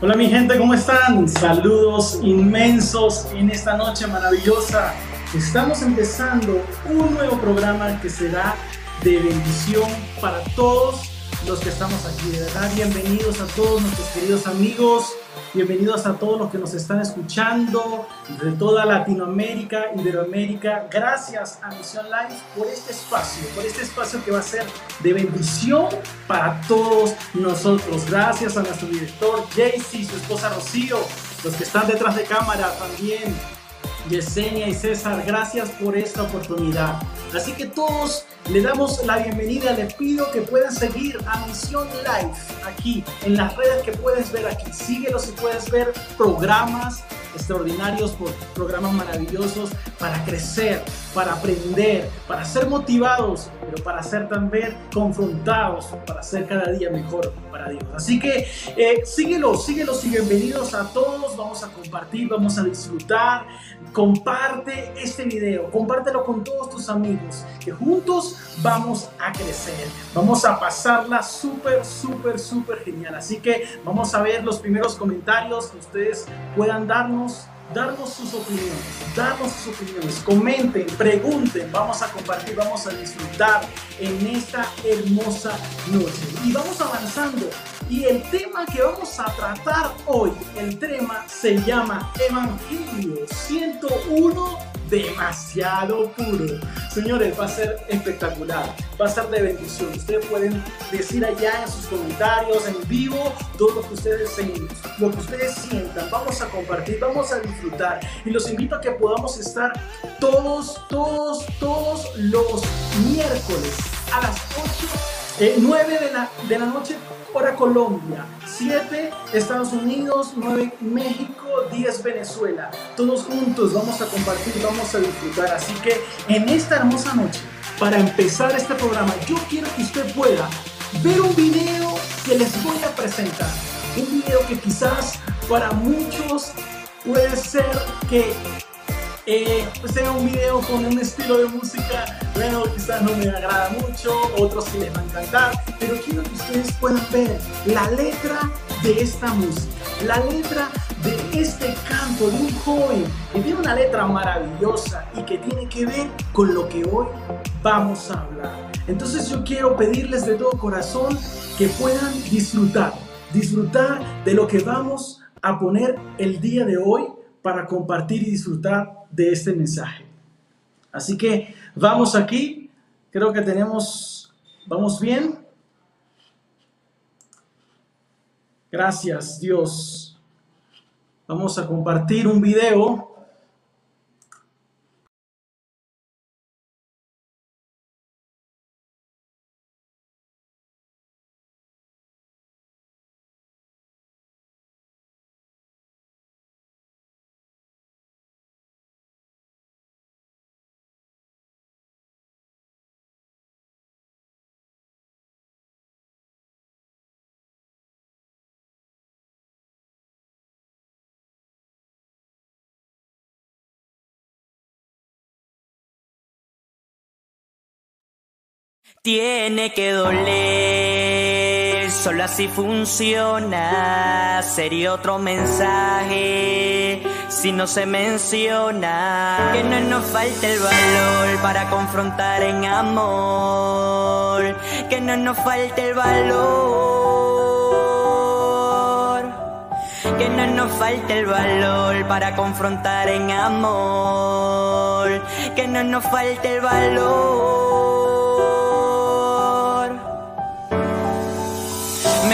Hola mi gente, ¿cómo están? Saludos inmensos en esta noche maravillosa. Estamos empezando un nuevo programa que será de bendición para todos los que estamos aquí. De verdad, bienvenidos a todos nuestros queridos amigos Bienvenidos a todos los que nos están escuchando de toda Latinoamérica, Iberoamérica. Gracias a Misión Live por este espacio, por este espacio que va a ser de bendición para todos nosotros. Gracias a nuestro director Jaycee, su esposa Rocío, los que están detrás de cámara también, Yesenia y César. Gracias por esta oportunidad. Así que todos le damos la bienvenida, les pido que puedan seguir a Misión Live aquí en las redes que puedes ver aquí. Síguelos y puedes ver programas extraordinarios, programas maravillosos para crecer, para aprender, para ser motivados, pero para ser también confrontados, para ser cada día mejor para Dios. Así que eh, síguelos, síguelos y bienvenidos a todos. Vamos a compartir, vamos a disfrutar. Comparte este video, compártelo con todos tus amigos, que juntos vamos a crecer, vamos a pasarla súper, súper, súper genial. Así que vamos a ver los primeros comentarios que ustedes puedan darnos darnos sus opiniones, darnos sus opiniones, comenten, pregunten, vamos a compartir, vamos a disfrutar en esta hermosa noche. Y vamos avanzando. Y el tema que vamos a tratar hoy, el tema se llama Evangelio 101 demasiado puro. Señores, va a ser espectacular, va a ser de bendición. Ustedes pueden decir allá en sus comentarios, en vivo, todo lo que ustedes, lo que ustedes sientan. Vamos a compartir, vamos a disfrutar. Y los invito a que podamos estar todos, todos, todos los miércoles a las 8, 9 eh, de la, de la noche hora Colombia, 7 Estados Unidos, 9 México, 10 Venezuela. Todos juntos vamos a compartir, vamos a disfrutar. Así que en esta hermosa noche, para empezar este programa, yo quiero que usted pueda ver un video que les voy a presentar. Un video que quizás para muchos puede ser que eh, pues sea un video con un estilo de música, bueno, quizás no me agrada mucho, otros sí les va a encantar, pero quiero que ustedes puedan ver la letra de esta música, la letra de este canto de un joven que tiene una letra maravillosa y que tiene que ver con lo que hoy vamos a hablar. Entonces yo quiero pedirles de todo corazón que puedan disfrutar, disfrutar de lo que vamos a poner el día de hoy para compartir y disfrutar de este mensaje. Así que vamos aquí, creo que tenemos, vamos bien. Gracias Dios. Vamos a compartir un video Tiene que doler, solo así funciona. Sería otro mensaje si no se menciona. Que no nos falte el valor para confrontar en amor. Que no nos falte el valor. Que no nos falte el valor para confrontar en amor. Que no nos falte el valor.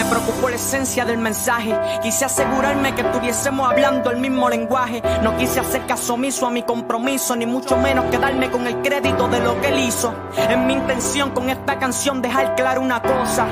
Preocupó la esencia del mensaje. Quise asegurarme que estuviésemos hablando el mismo lenguaje. No quise hacer caso omiso a mi compromiso, ni mucho menos quedarme con el crédito de lo que él hizo. Es mi intención con esta canción dejar claro una cosa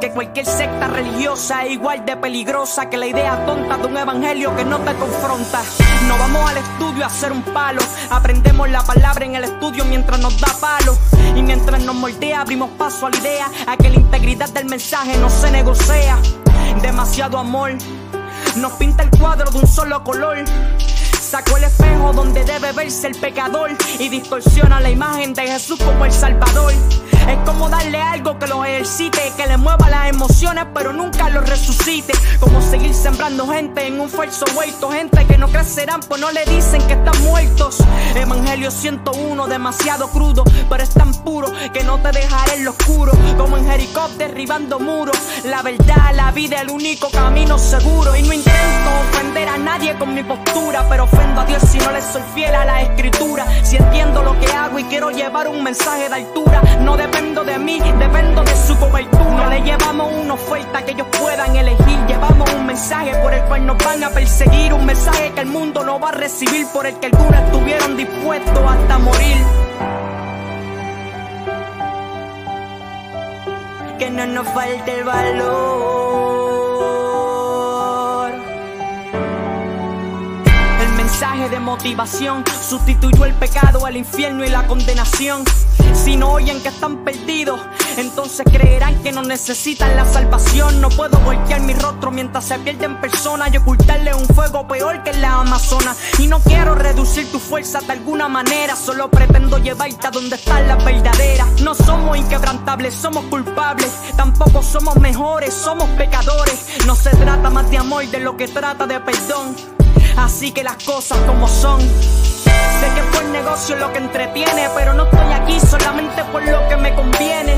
que cualquier secta religiosa es igual de peligrosa que la idea tonta de un evangelio que no te confronta. No vamos al estudio a hacer un palo, aprendemos la palabra en el estudio mientras nos da palo. Y mientras nos moldea, abrimos paso a la idea a que la integridad del mensaje no se negocia. Demasiado amor nos pinta el cuadro de un solo color Sacó el espejo donde debe verse el pecador y distorsiona la imagen de Jesús como el Salvador. Es como darle algo que lo ejercite, que le mueva las emociones, pero nunca lo resucite. Como seguir sembrando gente en un falso huerto, gente que no crecerán, pues no le dicen que están muertos. Evangelio 101, demasiado crudo, pero es tan puro que no te dejaré en lo oscuro. Como en Jericó derribando muros. La verdad, la vida, el único camino seguro. Y no intento ofender a nadie con mi postura, pero ofendo a Dios si no le soy fiel a la escritura. Si entiendo lo que hago y quiero llevar un mensaje de altura, no dependo de mí, dependo de su cobertura. No le llevamos una oferta que ellos puedan elegir, llevamos un mensaje por el cual nos van a perseguir, un mensaje que el mundo no va a recibir, por el que algunos estuvieron dispuestos hasta morir. Que no nos falte el valor. Mensaje de motivación sustituyó el pecado, el infierno y la condenación. Si no oyen que están perdidos, entonces creerán que no necesitan la salvación. No puedo voltear mi rostro mientras se pierden personas y ocultarle un fuego peor que la Amazona. Y no quiero reducir tu fuerza de alguna manera, solo pretendo llevarte a donde están las verdaderas. No somos inquebrantables, somos culpables. Tampoco somos mejores, somos pecadores. No se trata más de amor de lo que trata de perdón. Así que las cosas como son. Sé que fue el negocio lo que entretiene, pero no estoy aquí solamente por lo que me conviene.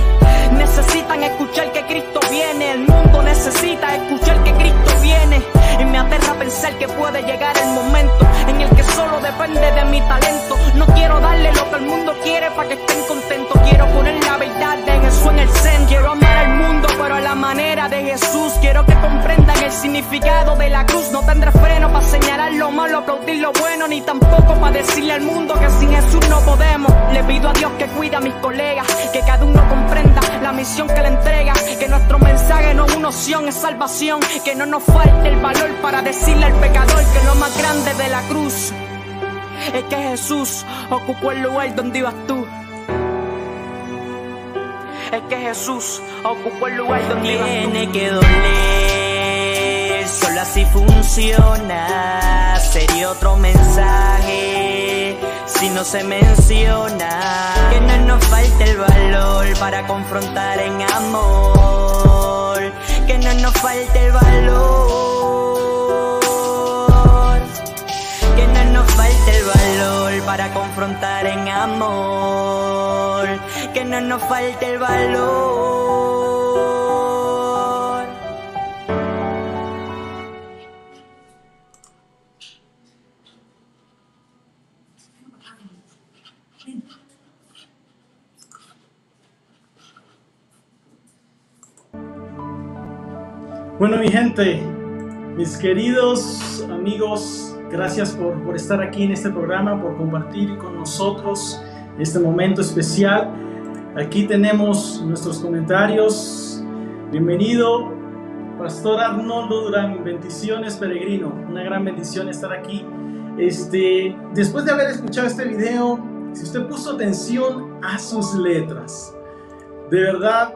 Necesitan escuchar que Cristo viene, el mundo necesita escuchar que Cristo viene. Y me aterra pensar que puede llegar el momento en el que solo depende de mi talento. No quiero darle lo que el mundo quiere para que estén contentos. Quiero poner verdad de Jesús en el centro. Quiero amar al mundo, pero a la manera de Jesús. Quiero que comprendan el significado de la cruz. No tendré freno para señalar lo malo, aplaudir lo bueno, ni tampoco para decirle al mundo que sin Jesús no podemos. Le pido a Dios que cuida a mis colegas, que cada uno comprenda la misión que le entrega. Que nuestro mensaje no es una opción, es salvación. Que no nos falte el valor para decirle al pecador que lo más grande de la cruz es que Jesús ocupó el lugar donde ibas tú. Es que Jesús ocupó el lugar donde. Tiene que doler, solo así funciona. Sería otro mensaje si no se menciona. Que no nos falte el valor para confrontar en amor. Que no nos falte el valor. Que no nos falte el valor para confrontar en amor. Que no nos falte el valor. Bueno, mi gente, mis queridos amigos, gracias por, por estar aquí en este programa, por compartir con nosotros este momento especial. Aquí tenemos nuestros comentarios. Bienvenido, Pastor Arnoldo Durán. Bendiciones, peregrino. Una gran bendición estar aquí. Este, después de haber escuchado este video, si usted puso atención a sus letras, de verdad,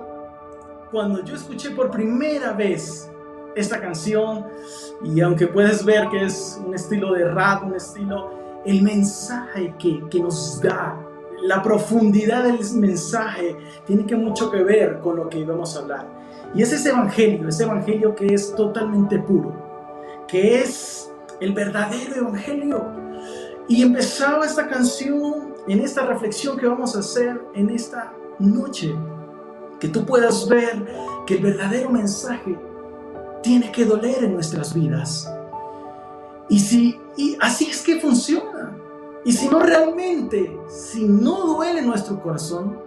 cuando yo escuché por primera vez esta canción, y aunque puedes ver que es un estilo de rap, un estilo, el mensaje que, que nos da, la profundidad del mensaje, tiene que mucho que ver con lo que íbamos a hablar. Y es ese evangelio, ese evangelio que es totalmente puro, que es el verdadero evangelio. Y empezaba esta canción en esta reflexión que vamos a hacer en esta noche, que tú puedas ver que el verdadero mensaje tiene que doler en nuestras vidas. Y si y así es que funciona. Y si no realmente, si no duele nuestro corazón,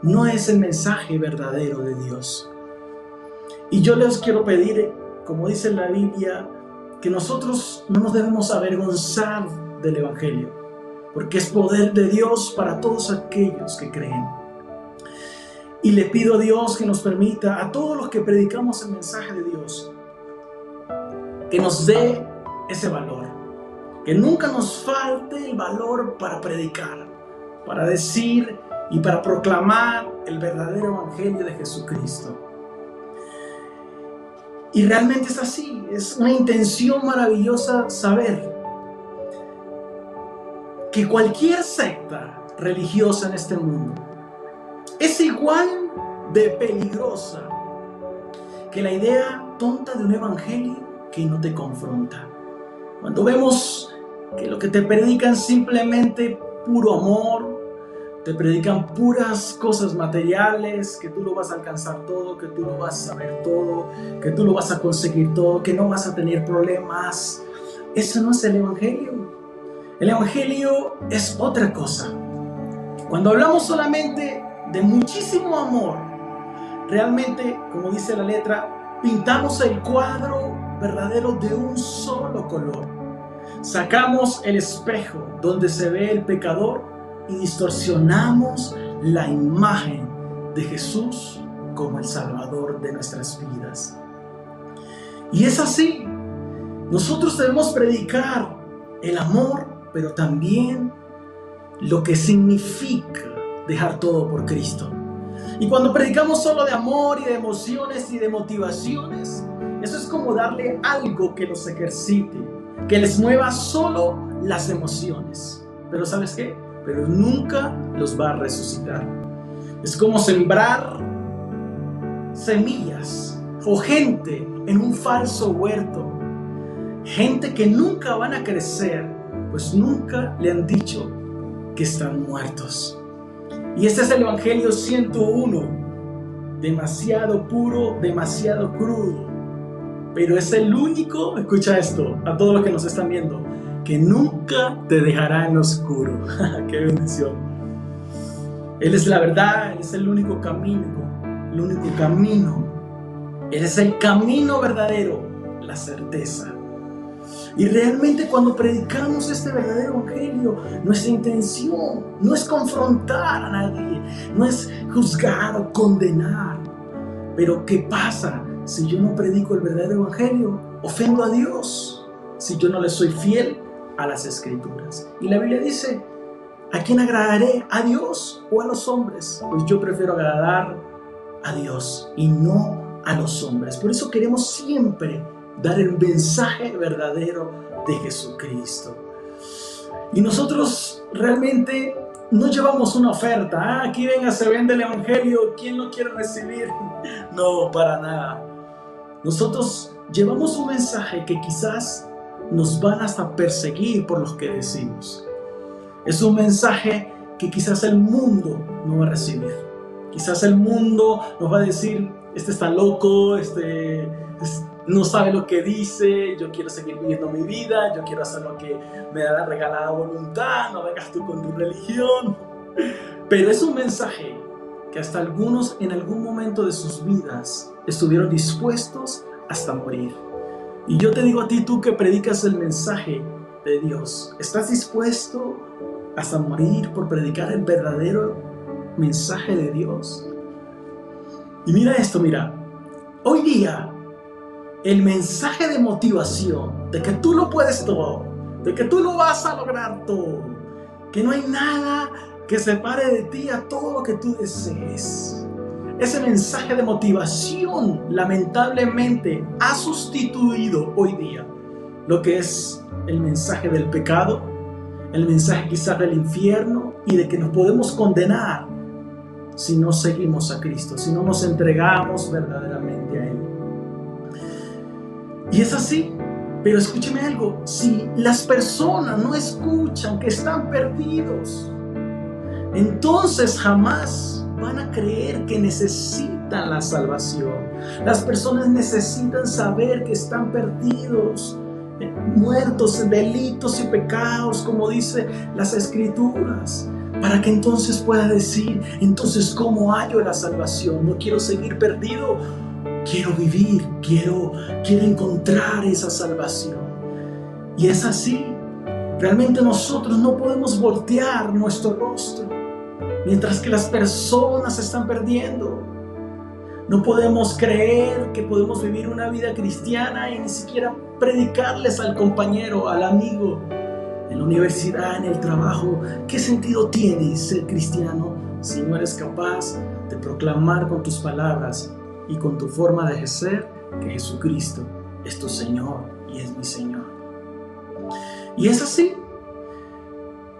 no es el mensaje verdadero de Dios. Y yo les quiero pedir, como dice la Biblia, que nosotros no nos debemos avergonzar del Evangelio, porque es poder de Dios para todos aquellos que creen. Y le pido a Dios que nos permita, a todos los que predicamos el mensaje de Dios, que nos dé ese valor. Que nunca nos falte el valor para predicar, para decir y para proclamar el verdadero evangelio de Jesucristo. Y realmente es así, es una intención maravillosa saber que cualquier secta religiosa en este mundo es igual de peligrosa que la idea tonta de un evangelio que no te confronta. Cuando vemos que lo que te predican simplemente puro amor, te predican puras cosas materiales, que tú lo vas a alcanzar todo, que tú lo vas a saber todo, que tú lo vas a conseguir todo, que no vas a tener problemas. Eso no es el Evangelio. El Evangelio es otra cosa. Cuando hablamos solamente de muchísimo amor, realmente, como dice la letra, pintamos el cuadro verdadero de un solo color. Sacamos el espejo donde se ve el pecador y distorsionamos la imagen de Jesús como el Salvador de nuestras vidas. Y es así. Nosotros debemos predicar el amor pero también lo que significa dejar todo por Cristo. Y cuando predicamos solo de amor y de emociones y de motivaciones, eso es como darle algo que los ejercite, que les mueva solo las emociones. Pero ¿sabes qué? Pero nunca los va a resucitar. Es como sembrar semillas o gente en un falso huerto. Gente que nunca van a crecer pues nunca le han dicho que están muertos. Y este es el Evangelio 101, demasiado puro, demasiado crudo, pero es el único, escucha esto, a todos los que nos están viendo, que nunca te dejará en oscuro. ¡Qué bendición! Él es la verdad, Él es el único camino, el único camino. Él es el camino verdadero, la certeza. Y realmente cuando predicamos este verdadero evangelio, nuestra intención no es confrontar a nadie, no es juzgar o condenar. Pero ¿qué pasa si yo no predico el verdadero evangelio? Ofendo a Dios si yo no le soy fiel a las escrituras. Y la Biblia dice, ¿a quién agradaré? ¿A Dios o a los hombres? Pues yo prefiero agradar a Dios y no a los hombres. Por eso queremos siempre dar el mensaje verdadero de Jesucristo. Y nosotros realmente no llevamos una oferta. Ah, aquí venga, se vende el Evangelio. ¿Quién lo quiere recibir? No, para nada. Nosotros llevamos un mensaje que quizás nos van hasta perseguir por los que decimos. Es un mensaje que quizás el mundo no va a recibir. Quizás el mundo nos va a decir, este está loco, este, no sabe lo que dice, yo quiero seguir viviendo mi vida, yo quiero hacer lo que me da la regalada voluntad, no vengas tú con tu religión. Pero es un mensaje que hasta algunos en algún momento de sus vidas estuvieron dispuestos hasta morir. Y yo te digo a ti, tú que predicas el mensaje de Dios, ¿estás dispuesto hasta morir por predicar el verdadero mensaje de Dios? Y mira esto, mira, hoy día el mensaje de motivación, de que tú lo puedes todo, de que tú lo vas a lograr todo, que no hay nada que separe de ti a todo lo que tú desees. Ese mensaje de motivación lamentablemente ha sustituido hoy día lo que es el mensaje del pecado, el mensaje quizás del infierno y de que nos podemos condenar si no seguimos a Cristo, si no nos entregamos verdaderamente. Y es así. Pero escúcheme algo, si las personas no escuchan que están perdidos, entonces jamás van a creer que necesitan la salvación. Las personas necesitan saber que están perdidos, eh, muertos delitos y pecados, como dice las escrituras, para que entonces pueda decir, entonces, ¿cómo hallo la salvación? No quiero seguir perdido quiero vivir, quiero, quiero encontrar esa salvación. Y es así. Realmente nosotros no podemos voltear nuestro rostro mientras que las personas se están perdiendo. No podemos creer que podemos vivir una vida cristiana y ni siquiera predicarles al compañero, al amigo, en la universidad, en el trabajo. ¿Qué sentido tiene ser cristiano si no eres capaz de proclamar con tus palabras y con tu forma de ser que Jesucristo es tu Señor y es mi Señor. Y es así.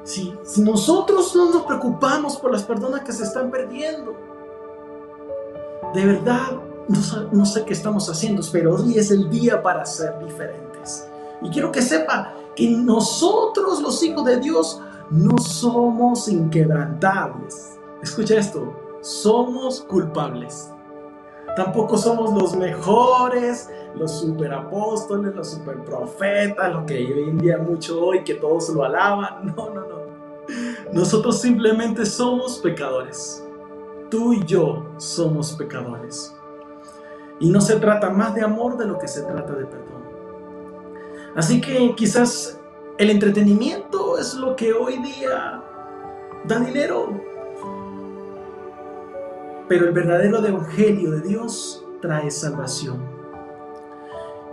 Si, si nosotros no nos preocupamos por las personas que se están perdiendo, de verdad no, sé qué estamos haciendo, pero hoy es el día para ser diferentes. Y quiero que sepa que nosotros los hijos de Dios no somos inquebrantables. Escucha esto, somos culpables. Tampoco somos los mejores, los superapóstoles, los superprofetas, lo que hoy en día mucho hoy, que todos lo alaban. No, no, no. Nosotros simplemente somos pecadores. Tú y yo somos pecadores. Y no se trata más de amor de lo que se trata de perdón. Así que quizás el entretenimiento es lo que hoy día da dinero. Pero el verdadero evangelio de Dios trae salvación.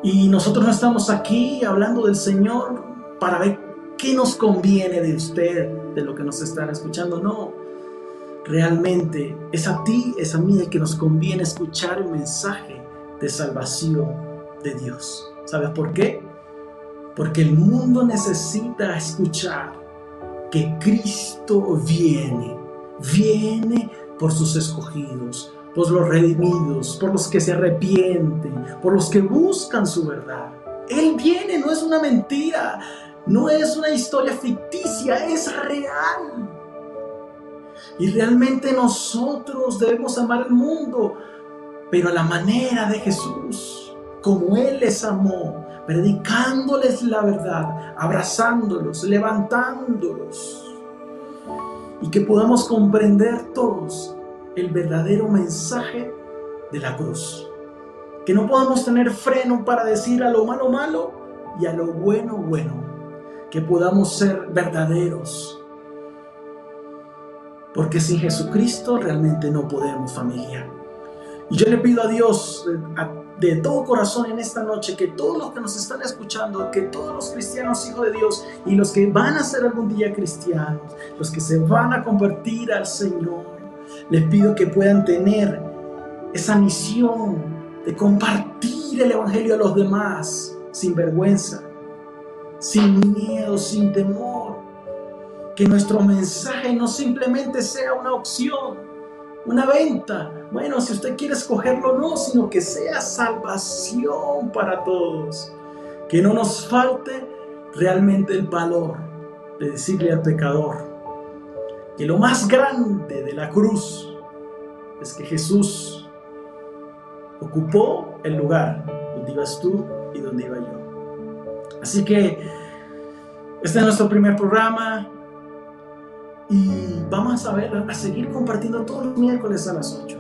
Y nosotros no estamos aquí hablando del Señor para ver qué nos conviene de usted, de lo que nos están escuchando. No, realmente es a ti, es a mí el que nos conviene escuchar el mensaje de salvación de Dios. ¿Sabes por qué? Porque el mundo necesita escuchar que Cristo viene, viene por sus escogidos, por los redimidos, por los que se arrepienten, por los que buscan su verdad. Él viene, no es una mentira, no es una historia ficticia, es real. Y realmente nosotros debemos amar el mundo, pero a la manera de Jesús, como Él les amó, predicándoles la verdad, abrazándolos, levantándolos. Y que podamos comprender todos el verdadero mensaje de la cruz. Que no podamos tener freno para decir a lo malo malo y a lo bueno bueno. Que podamos ser verdaderos porque sin Jesucristo realmente no podemos, familia. Y yo le pido a Dios de, todo corazón en esta noche que todos los que nos están escuchando, que todos los cristianos hijos de Dios y los que van a ser algún día cristianos, los que se van a convertir al Señor, les pido que puedan tener esa misión de compartir el Evangelio a los demás sin vergüenza, sin miedo, sin temor. Que nuestro mensaje no simplemente sea una opción, una venta. Bueno, si usted quiere escogerlo, no, sino que sea salvación para todos. Que no nos falte realmente el valor de decirle al pecador que lo más grande de la cruz es que Jesús ocupó el lugar donde ibas tú y donde iba yo. Así que este es nuestro primer programa. Y vamos a ver, a seguir compartiendo todos los miércoles a las 8.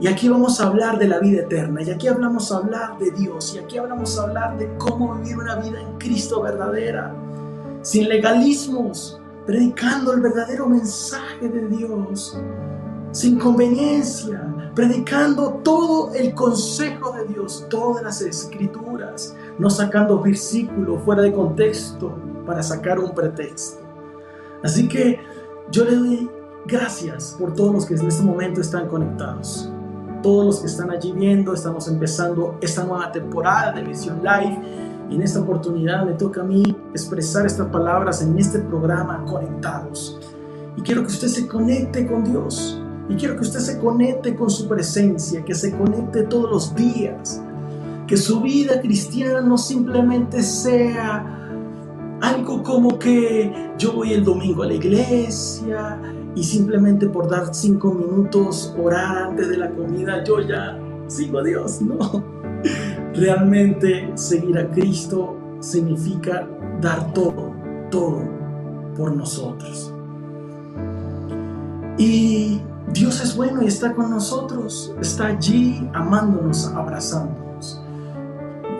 Y aquí vamos a hablar de la vida eterna, y aquí hablamos a hablar de Dios, y aquí hablamos a hablar de cómo vivir una vida en Cristo verdadera, sin legalismos, predicando el verdadero mensaje de Dios, sin conveniencia, predicando todo el consejo de Dios, todas las escrituras, no sacando versículos fuera de contexto para sacar un pretexto. Así que yo le doy gracias por todos los que en este momento están conectados. Todos los que están allí viendo, estamos empezando esta nueva temporada de Visión Live. Y en esta oportunidad me toca a mí expresar estas palabras en este programa Conectados. Y quiero que usted se conecte con Dios. Y quiero que usted se conecte con su presencia, que se conecte todos los días. Que su vida cristiana no simplemente sea algo como que yo voy el domingo a la iglesia y simplemente por dar cinco minutos orar antes de la comida, yo ya sigo a Dios. No. Realmente seguir a Cristo significa dar todo, todo por nosotros. Y Dios es bueno y está con nosotros, está allí amándonos, abrazándonos.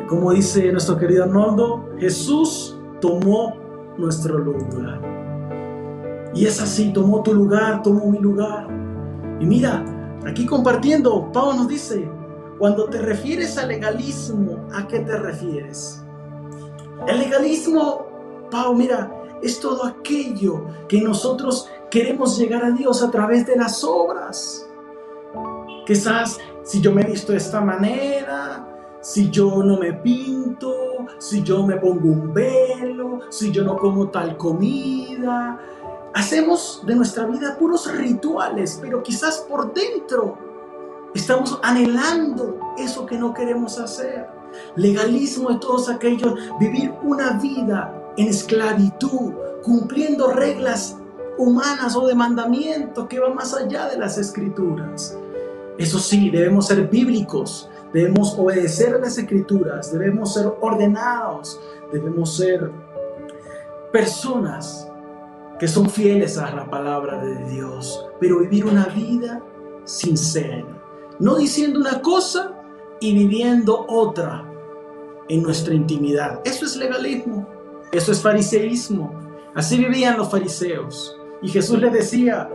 Como dice nuestro querido Arnoldo, Jesús tomó nuestro lugar. Y es así, tomó tu lugar, tomó mi lugar. Y mira, aquí compartiendo, Pablo nos dice, cuando te refieres al legalismo, ¿a qué te refieres? El legalismo, Pablo, mira, es todo aquello que nosotros queremos llegar a Dios a través de las obras. Quizás si yo me he visto de esta manera, si yo no me pinto, si yo me pongo un velo, si yo no como tal comida. Hacemos de nuestra vida puros rituales, pero quizás por dentro estamos anhelando eso que no queremos hacer. Legalismo de todos aquellos, vivir una vida en esclavitud, cumpliendo reglas humanas o de mandamientos que van más allá de las escrituras. Eso sí, debemos ser bíblicos, debemos obedecer las escrituras, debemos ser ordenados, debemos ser personas que son fieles a la palabra de Dios, pero vivir una vida sincera, no diciendo una cosa y viviendo otra en nuestra intimidad. Eso es legalismo, eso es fariseísmo. Así vivían los fariseos. Y Jesús les decía,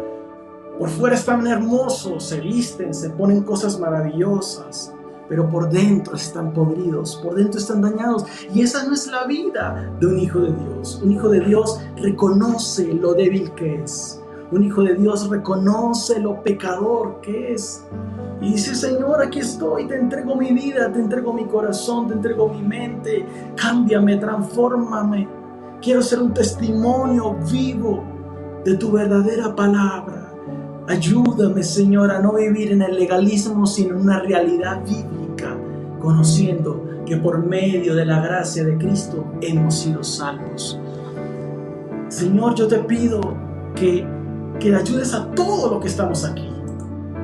por fuera están hermosos, se visten, se ponen cosas maravillosas, pero por dentro están podridos, por dentro están dañados. Y esa no es la vida de un hijo de Dios. Un hijo de Dios reconoce lo débil que es. Un hijo de Dios reconoce lo pecador que es. Y dice, Señor, aquí estoy, te entrego mi vida, te entrego mi corazón, te entrego mi mente, cámbiame, transfórmame. Quiero ser un testimonio vivo de tu verdadera palabra. Ayúdame, Señor, a no vivir en el legalismo, sino en una realidad bíblica, conociendo que por medio de la gracia de Cristo hemos sido salvos. Señor, yo te pido que, que ayudes a todos los que estamos aquí.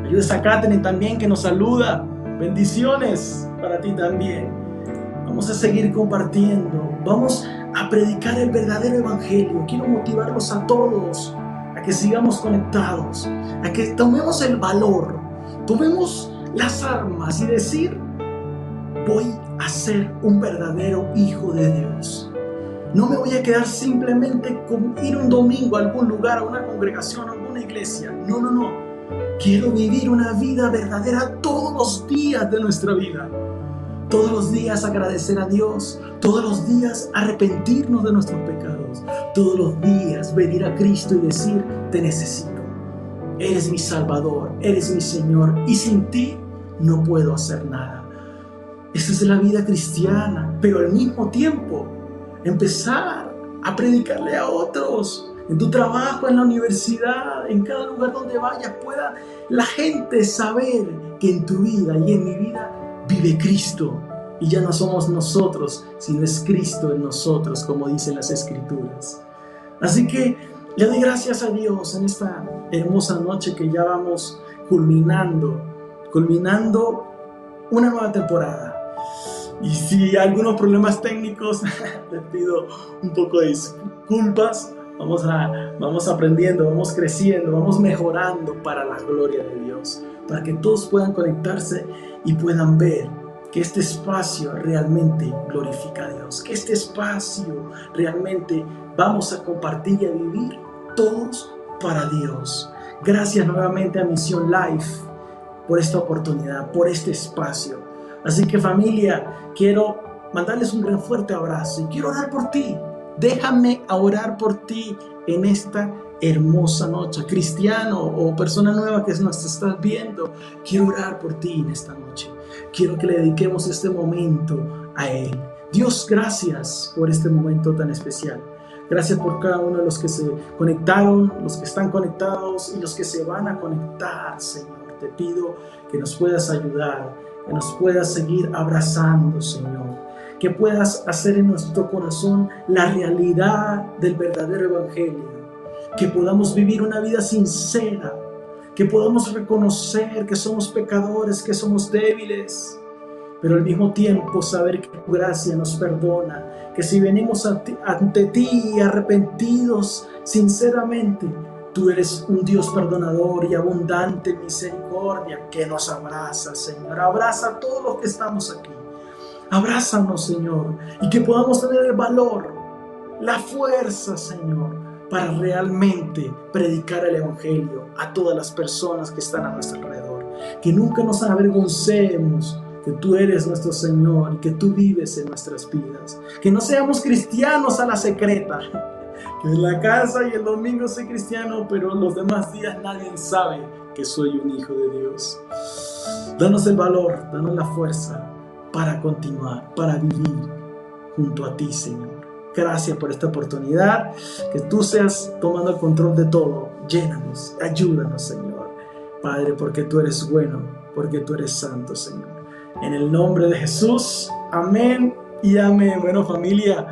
Ayudes a Katherine también que nos saluda. Bendiciones para ti también. Vamos a seguir compartiendo. Vamos a predicar el verdadero evangelio. Quiero motivarlos a todos que sigamos conectados, a que tomemos el valor, tomemos las armas y decir, voy a ser un verdadero hijo de Dios. No me voy a quedar simplemente con ir un domingo a algún lugar, a una congregación, a alguna iglesia. No, no, no. Quiero vivir una vida verdadera todos los días de nuestra vida. Todos los días agradecer a Dios, todos los días arrepentirnos de nuestros pecados, todos los días venir a Cristo y decir, te necesito. Eres mi Salvador, eres mi Señor y sin ti no puedo hacer nada. Esa es la vida cristiana, pero al mismo tiempo empezar a predicarle a otros. En tu trabajo, en la universidad, en cada lugar donde vayas, pueda la gente saber que en tu vida y en mi vida vive Cristo. Y ya no somos nosotros, sino es Cristo en nosotros, como dicen las Escrituras. Así que le doy gracias a Dios en esta hermosa noche que ya vamos culminando, culminando una nueva temporada. Y si hay algunos problemas técnicos, les pido un poco de disculpas. Vamos, a, vamos aprendiendo, vamos creciendo, vamos mejorando para la gloria de Dios, para que todos puedan conectarse y puedan ver que este espacio realmente glorifica a Dios, que este espacio realmente vamos a compartir y a vivir todos para Dios. Gracias nuevamente a Misión Life por esta oportunidad, por este espacio. Así que familia, quiero mandarles un gran fuerte abrazo y quiero orar por ti. Déjame orar por ti en esta hermosa noche. Cristiano o persona nueva que nos estás viendo, quiero orar por ti en esta noche. Quiero que le dediquemos este momento a Él. Dios, gracias por este momento tan especial. Gracias por cada uno de los que se conectaron, los que están conectados y los que se van a conectar, Señor. Te pido que nos puedas ayudar, que nos puedas seguir abrazando, Señor. Que puedas hacer en nuestro corazón la realidad del verdadero Evangelio. Que podamos vivir una vida sincera, que podamos reconocer que somos pecadores, que somos débiles, pero al mismo tiempo saber que tu gracia nos perdona, que si venimos ante ti arrepentidos sinceramente, tú eres un Dios perdonador y abundante en misericordia que nos abraza, Señor. Abraza a todos los que estamos aquí. Abrázanos, Señor, y que podamos tener el valor, la fuerza, Señor, para realmente predicar el Evangelio a todas las personas que están a nuestro alrededor. Que nunca nos avergoncemos que tú eres nuestro Señor y que tú vives en nuestras vidas. Que no seamos cristianos a la secreta. Que en la casa y el domingo soy cristiano, pero los demás días nadie sabe que soy un hijo de Dios. Danos el valor, danos la fuerza para continuar, para vivir junto a ti, Señor. Gracias por esta oportunidad, que tú seas tomando el control de todo. Llénanos, ayúdanos, Señor. Padre, porque tú eres bueno, porque tú eres santo, Señor. En el nombre de Jesús, amén y amén. Bueno, familia,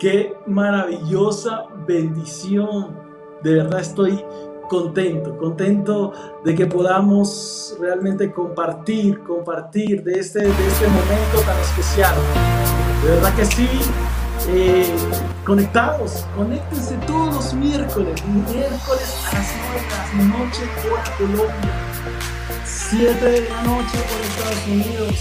qué maravillosa bendición. De verdad estoy contento, contento de que podamos realmente compartir, compartir de este, de este momento tan especial. De verdad que sí, eh, conectados, conéctense todos los miércoles, miércoles a las 9 de la noche por Colombia, 7 de la noche por Estados Unidos,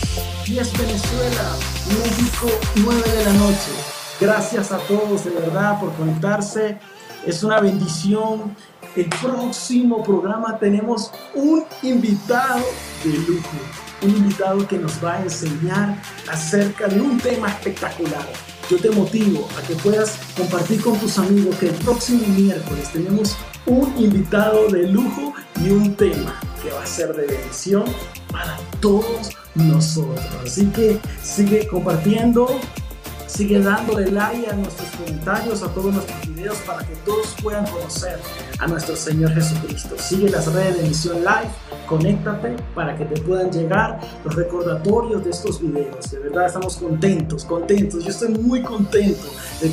10 Venezuela, México 9 de la noche. Gracias a todos de verdad por conectarse. Es una bendición. El próximo programa tenemos un invitado de lujo, un invitado que nos va a enseñar acerca de un tema espectacular yo te motivo a que puedas compartir con tus amigos que el próximo miércoles tenemos un invitado de lujo y un tema que va a ser de bendición para todos nosotros. Así que sigue compartiendo, sigue dándole like a nuestros comentarios, a todos nuestros videos para que todos puedan conocer a nuestro Señor Jesucristo. Sigue las redes de Misión Live conéctate para que te puedan llegar los recordatorios de estos videos. De verdad estamos contentos, contentos. Yo estoy muy contento.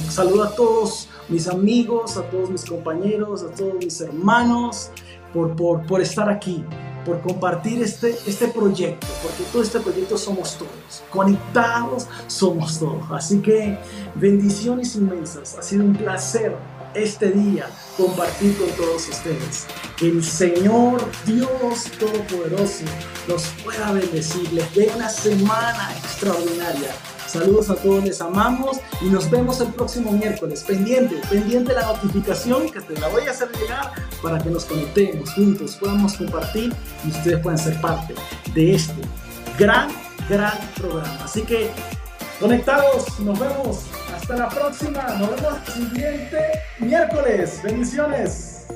saludo a todos mis amigos, a todos mis compañeros, a todos mis hermanos por, por, por estar aquí por compartir este, este proyecto, porque todo este proyecto somos todos, conectados somos todos. Así que bendiciones inmensas, ha sido un placer este día compartir con todos ustedes. Que el Señor Dios Todopoderoso los pueda bendecir, les dé una semana extraordinaria. Saludos a todos, les amamos y nos vemos el próximo miércoles. Pendiente, pendiente la notificación que te la voy a hacer llegar para que nos conectemos juntos, podamos compartir y ustedes puedan ser parte de este gran, gran programa. Así que conectados, nos vemos hasta la próxima. Nos vemos el siguiente miércoles. Bendiciones.